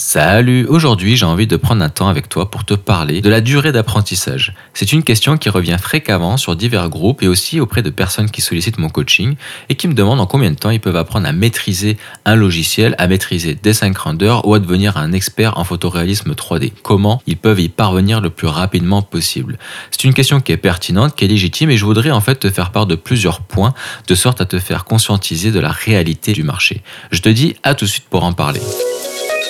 Salut, aujourd'hui j'ai envie de prendre un temps avec toi pour te parler de la durée d'apprentissage. C'est une question qui revient fréquemment sur divers groupes et aussi auprès de personnes qui sollicitent mon coaching et qui me demandent en combien de temps ils peuvent apprendre à maîtriser un logiciel, à maîtriser des 5 renders ou à devenir un expert en photoréalisme 3D. Comment ils peuvent y parvenir le plus rapidement possible? C'est une question qui est pertinente, qui est légitime et je voudrais en fait te faire part de plusieurs points de sorte à te faire conscientiser de la réalité du marché. Je te dis à tout de suite pour en parler.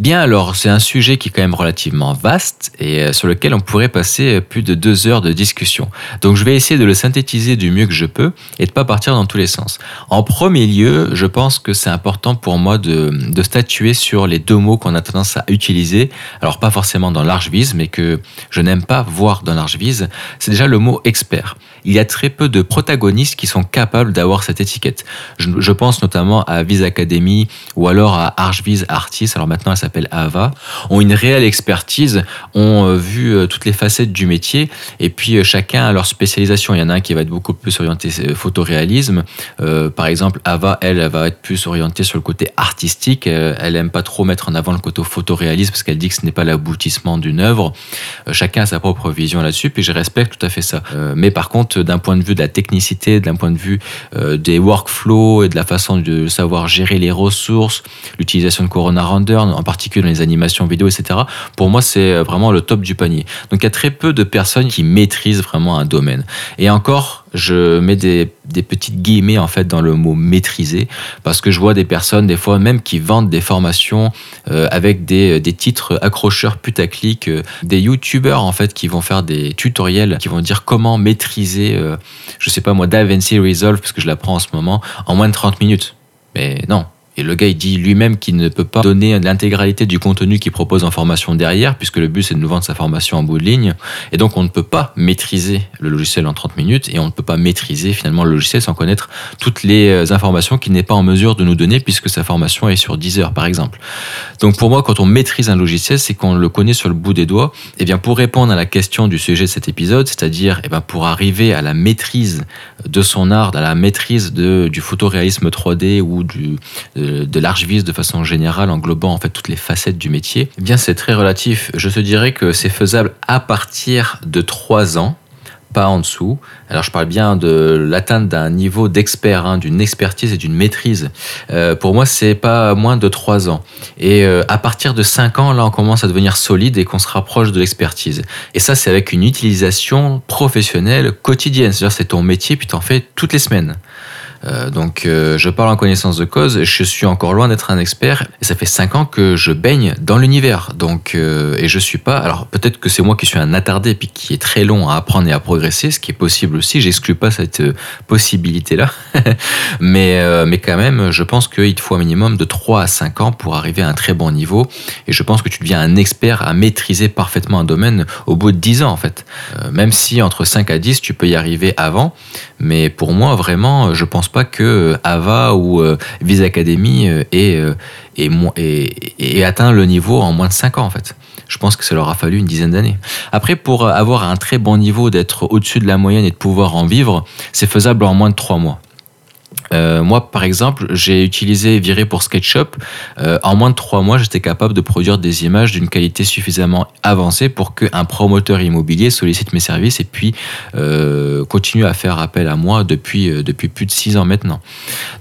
Bien alors, c'est un sujet qui est quand même relativement vaste et euh, sur lequel on pourrait passer euh, plus de deux heures de discussion. Donc je vais essayer de le synthétiser du mieux que je peux et de pas partir dans tous les sens. En premier lieu, je pense que c'est important pour moi de, statuer sur les deux mots qu'on a tendance à utiliser. Alors pas forcément dans large vise, mais que je n'aime pas voir dans large vise. C'est déjà le mot expert. Il y a très peu de protagonistes qui sont capables d'avoir cette étiquette. Je, pense notamment à Vise Academy ou alors à Archvise Artist. Alors maintenant, s'appelle Ava, ont une réelle expertise, ont euh, vu euh, toutes les facettes du métier, et puis euh, chacun a leur spécialisation. Il y en a un qui va être beaucoup plus orienté photoréalisme. par exemple, Ava, elle, elle va être plus orientée sur le côté artistique. Elle aime pas trop mettre en avant le côté photoréalisme parce qu'elle dit que ce n'est pas l'aboutissement d'une œuvre. Chacun a sa propre vision là-dessus, puis je respecte tout à fait ça. Mais par contre, d'un point de vue de la technicité, d'un point de vue des workflows et de la façon de savoir gérer les ressources, l'utilisation de Corona Render en particulier dans les animations vidéo, etc. Pour moi, c'est euh, vraiment le top du panier. Donc il y a très peu de personnes qui maîtrisent vraiment un domaine. Et encore, je mets des, petites guillemets en fait dans le mot maîtriser parce que je vois des personnes des fois même qui vendent des formations euh, avec des, des, titres accrocheurs putaclic, euh, des youtubeurs en fait qui vont faire des tutoriels qui vont dire comment maîtriser, euh, je sais pas moi, DaVinci Resolve parce que je l'apprends en ce moment en moins de 30 minutes. Mais non, le gars, il dit lui-même qu'il ne peut pas donner l'intégralité du contenu qu'il propose en formation derrière, puisque le but, c'est de nous vendre sa formation en bout de ligne. Et donc, on ne peut pas maîtriser le logiciel en 30 minutes et on ne peut pas maîtriser finalement le logiciel sans connaître toutes les euh, informations qu'il n'est pas en mesure de nous donner, puisque sa formation est sur 10 heures, par exemple. Donc, pour moi, quand on maîtrise un logiciel, c'est qu'on le connaît sur le bout des doigts. Et bien, pour répondre à la question du sujet de cet épisode, c'est-à-dire, eh bien, pour arriver à la maîtrise de son art, à la maîtrise de, du photoréalisme 3D ou du, large vis de façon générale, englobant en fait toutes les facettes du métier, eh bien c'est très relatif. Je te dirais que c'est faisable à partir de 3 ans pas en dessous. Alors je parle bien de l'atteinte d'un niveau d'expert, hein, d'une expertise et d'une maîtrise. Euh, pour moi, c'est pas moins de 3 ans. Et euh, à partir de 5 ans, là, on commence à devenir solide et qu'on se rapproche de l'expertise. Et ça, c'est avec une utilisation professionnelle quotidienne. C'est-à-dire, c'est ton métier, puis t'en fais toutes les semaines. Euh, donc euh, je parle en connaissance de cause, je suis encore loin d'être un expert et ça fait 5 ans que je baigne dans l'univers. Donc euh, et je suis pas alors peut-être que c'est moi qui suis un attardé puis qui est très long à apprendre et à progresser, ce qui est possible aussi, j'exclus pas cette possibilité là. mais mais quand même, je pense qu'il te faut un minimum de 3 à 5 ans pour arriver à un très bon niveau et je pense que tu deviens un expert à maîtriser parfaitement un domaine au bout de 10 ans en fait. même si entre 5 à 10 tu peux y arriver avant, mais pour moi vraiment je pense pas que Ava ou euh, Visa Academy euh, ait, atteint le niveau en moins de 5 ans en fait. Je pense que ça leur a fallu une dizaine d'années. Après, pour avoir un très bon niveau, d'être au-dessus de la moyenne et de pouvoir en vivre, c'est faisable en moins de 3 mois. Euh, moi, par exemple, j'ai utilisé Viré pour SketchUp. Euh, en moins de trois mois, j'étais capable de produire des images d'une qualité suffisamment avancée pour qu'un promoteur immobilier sollicite mes services et puis euh, continue à faire appel à moi depuis, depuis plus de six ans maintenant.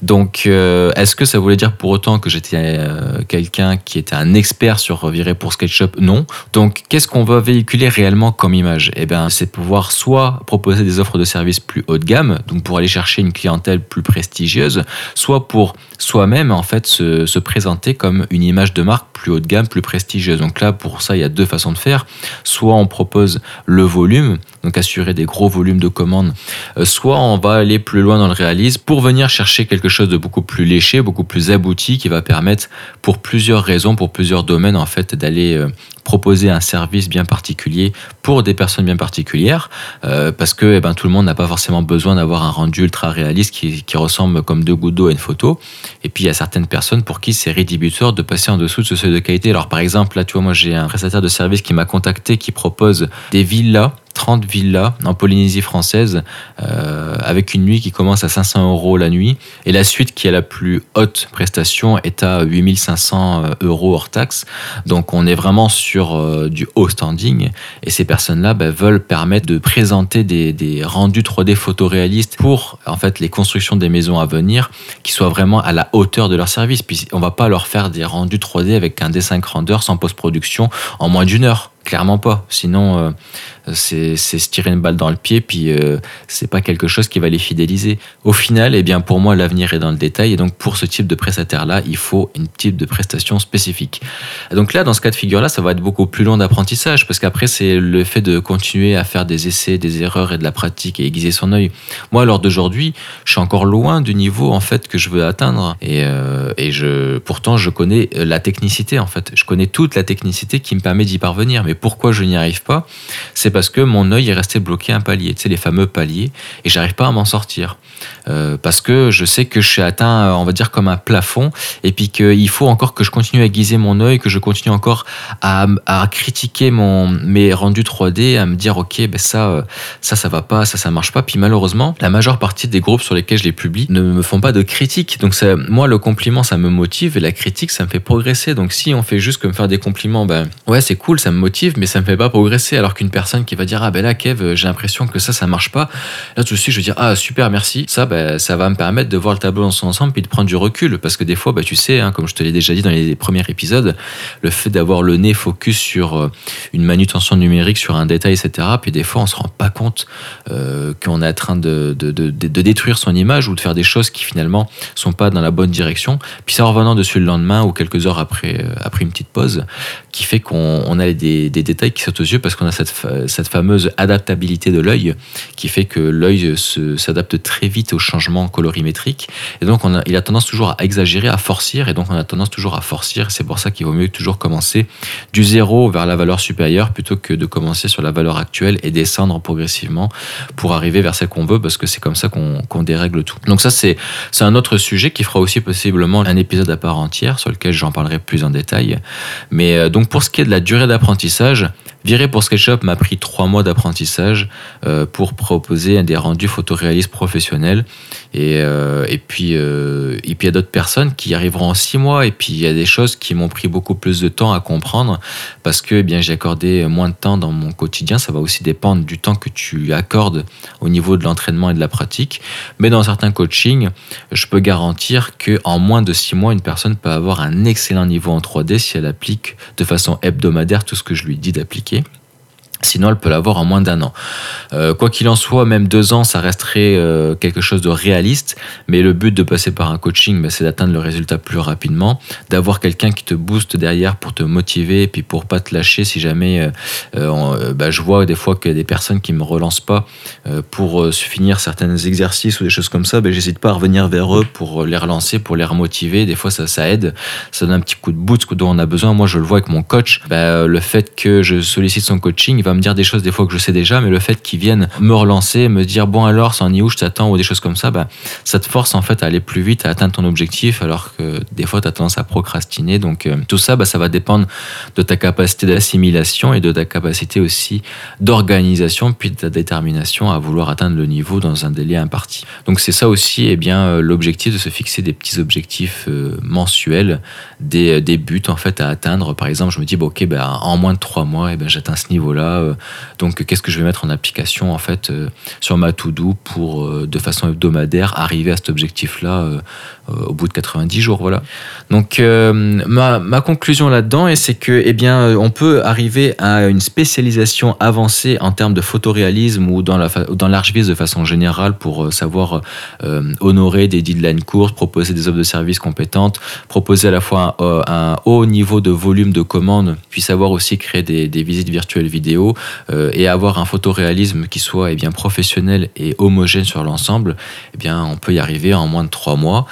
Donc, est-ce que ça voulait dire pour autant que j'étais quelqu'un qui était un expert sur Viré pour SketchUp? Non. Donc, qu'est-ce qu'on va véhiculer réellement comme image? Eh bien, c'est pouvoir soit proposer des offres de services plus haut de gamme, donc pour aller chercher une clientèle plus prestigieuse soit pour soi-même en fait se, se, présenter comme une image de marque plus haut de gamme, plus prestigieuse. Donc là, pour ça, il y a deux façons de faire. Soit on propose le volume, donc assurer des gros volumes de commandes, euh, soit on va aller plus loin dans le réalisme pour venir chercher quelque chose de beaucoup plus léché, beaucoup plus abouti, qui va permettre pour plusieurs raisons, pour plusieurs domaines en fait, d'aller euh, proposer un service bien particulier pour des personnes bien particulières, euh, parce que eh ben, tout le monde n'a pas forcément besoin d'avoir un rendu ultra réaliste qui, qui, ressemble comme deux gouttes d'eau à une photo. Et puis il y a certaines personnes pour qui c'est rédhibitoire de passer en dessous de ce seuil de qualité. Alors par exemple, là tu vois, moi j'ai un prestataire de service qui m'a contacté qui propose des villas 30 villas en Polynésie française euh, avec une nuit qui commence à 500 euros la nuit et la suite qui a la plus haute prestation est à 8500 euh, euros hors taxe. Donc on est vraiment sur euh, du haut standing et ces personnes-là bah, veulent permettre de présenter des, des, rendus 3D photoréalistes pour en fait les constructions des maisons à venir qui soient vraiment à la hauteur de leur service. Puis on va pas leur faire des rendus 3D avec un dessin grandeur sans post-production en moins d'une heure. Clairement pas. Sinon, c'est se tirer une balle dans le pied, puis euh, c'est pas quelque chose qui va les fidéliser. Au final, eh bien, pour moi, l'avenir est dans le détail, et donc pour ce type de prestataire-là, il faut une type de prestation spécifique. donc là, dans ce cas de figure-là, ça va être beaucoup plus long d'apprentissage, parce qu'après, c'est le fait de continuer à faire des essais, des erreurs et de la pratique et aiguiser son œil. Moi, lors d'aujourd'hui, je suis encore loin du niveau en fait que je veux atteindre, et, euh, et je, pourtant, je connais la technicité en fait. Je connais toute la technicité qui me permet d'y parvenir. Mais pourquoi je n'y arrive pas C'est parce que mon œil est resté bloqué un palier, tu sais, les fameux paliers, et j'arrive pas à m'en sortir. Euh, parce que je sais que je suis atteint, on va dire, comme un plafond, et puis qu'il faut encore que je continue à aiguiser mon œil, que je continue encore à, à critiquer mon, mes rendus 3D, à me dire, ok, ben ça, ça, ça va pas, ça, ça marche pas. Puis malheureusement, la majeure partie des groupes sur lesquels je les publie ne me font pas de critiques. Donc moi, le compliment, ça me motive, et la critique, ça me fait progresser. Donc si on fait juste que me faire des compliments, ben ouais, c'est cool, ça me motive, mais ça me fait pas progresser. Alors qu'une personne qui va dire ah ben là Kev j'ai l'impression que ça ça marche pas là tout de suite je vais dire ah super merci ça ben, ça va me permettre de voir le tableau dans son ensemble puis de prendre du recul parce que des fois ben, tu sais hein, comme je te l'ai déjà dit dans les premiers épisodes le fait d'avoir le nez focus sur euh, une manutention numérique sur un détail etc puis des fois on se rend pas compte euh, qu'on est en train de, de, de, de, détruire son image ou de faire des choses qui finalement sont pas dans la bonne direction puis ça en revenant dessus le lendemain ou quelques heures après euh, après une petite pause qui fait qu'on a des, des, détails qui sautent aux yeux parce qu'on a cette, cette fameuse adaptabilité de l'œil qui fait que l'œil s'adapte très vite aux changements colorimétriques. Et donc, on a, il a tendance toujours à exagérer, à forcir. Et donc, on a tendance toujours à forcir. C'est pour ça qu'il vaut mieux toujours commencer du zéro vers la valeur supérieure plutôt que de commencer sur la valeur actuelle et descendre progressivement pour arriver vers celle qu'on veut parce que c'est comme ça qu'on dérègle tout. Donc, ça, c'est un autre sujet qui fera aussi possiblement un épisode à part entière sur lequel j'en parlerai plus en détail. Mais euh, donc, pour ce qui est de la durée d'apprentissage, Virer pour SketchUp m'a pris trois mois d'apprentissage euh, pour proposer des rendus photoréalistes professionnels. Et, euh, et puis, euh, puis il y a d'autres personnes qui arriveront en six mois. Et puis il y a des choses qui m'ont pris beaucoup plus de temps à comprendre parce que eh bien j'ai accordé moins de temps dans mon quotidien. Ça va aussi dépendre du temps que tu accordes au niveau de l'entraînement et de la pratique. Mais dans certains coachings, je peux garantir que en moins de six mois, une personne peut avoir un excellent niveau en 3D si elle applique de façon hebdomadaire tout ce que je lui dis d'appliquer Sinon, elle peut l'avoir en moins d'un an. Euh, quoi qu'il en soit, même deux ans, ça resterait euh, quelque chose de réaliste. Mais le but de passer par un coaching, bah, c'est d'atteindre le résultat plus rapidement, d'avoir quelqu'un qui te booste derrière pour te motiver et puis pour pas te lâcher si jamais. Euh, bah, je vois des fois a des personnes qui me relancent pas pour finir certains exercices ou des choses comme ça. Bah, j'hésite pas à revenir vers eux pour les relancer, pour les remotiver. Des fois, ça, ça aide. Ça donne un petit coup de boost dont on a besoin. Moi, je le vois avec mon coach. le fait que je sollicite son coaching, va me dire des choses des fois que je sais déjà, mais le fait qu'ils viennent me relancer, me dire bon alors, c'est en où je t'attends ou des choses comme ça, bah, ça te force en fait à aller plus vite, à atteindre ton objectif, alors que des fois tu as tendance à procrastiner. Donc euh, tout ça, bah, ça va dépendre de ta capacité d'assimilation et de ta capacité aussi d'organisation, puis de ta détermination à vouloir atteindre le niveau dans un délai imparti. Donc c'est ça aussi eh bien euh, l'objectif de se fixer des petits objectifs euh, mensuels, des, des, buts en fait à atteindre. Par exemple, je me dis bon, ok, bah, en moins de trois mois, eh ben, j'atteins ce niveau-là euh, donc, qu'est-ce que je vais mettre en application en fait euh, sur ma to-do pour, euh, de façon hebdomadaire, arriver à cet objectif-là au bout de 90 jours, voilà. Donc, ma, conclusion là-dedans, c'est que, eh bien, on peut arriver à une spécialisation avancée en termes de photoréalisme ou dans la dans l'archiviste de façon générale pour savoir honorer des deadlines courtes, proposer des offres de services compétentes, proposer à la fois un, haut niveau de volume de commandes, puis savoir aussi créer des visites virtuelles vidéo niveau et avoir un photoréalisme qui soit eh bien, professionnel et homogène sur l'ensemble, eh bien, on peut y arriver en moins de trois mois.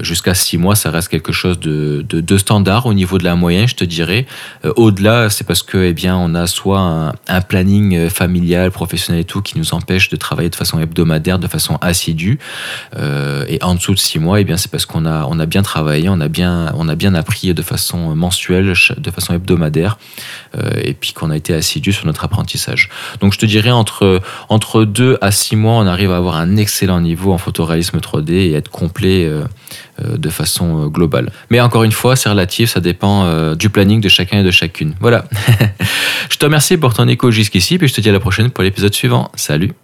Jusqu'à six mois, ça reste quelque chose de, de, standard au niveau de la moyenne, je te dirais. Au-delà, c'est parce que eh bien, on a soit un, planning familial, professionnel et tout qui nous empêche de travailler de façon hebdomadaire, de façon assidue. et en dessous de six mois, eh c'est parce qu'on a, on a bien travaillé, on a bien, on a bien appris de façon mensuelle, de façon hebdomadaire, euh, et puis qu'on a été sur notre apprentissage. Donc je te dirais entre, entre 2 à 6 mois, on arrive à avoir un excellent niveau en photoréalisme 3D et être complet euh, euh, de façon globale. Mais encore une fois, c'est relatif, ça dépend du planning de chacun et de chacune. Voilà. je te remercie pour ton écho jusqu'ici, puis je te dis à la prochaine pour l'épisode suivant. Salut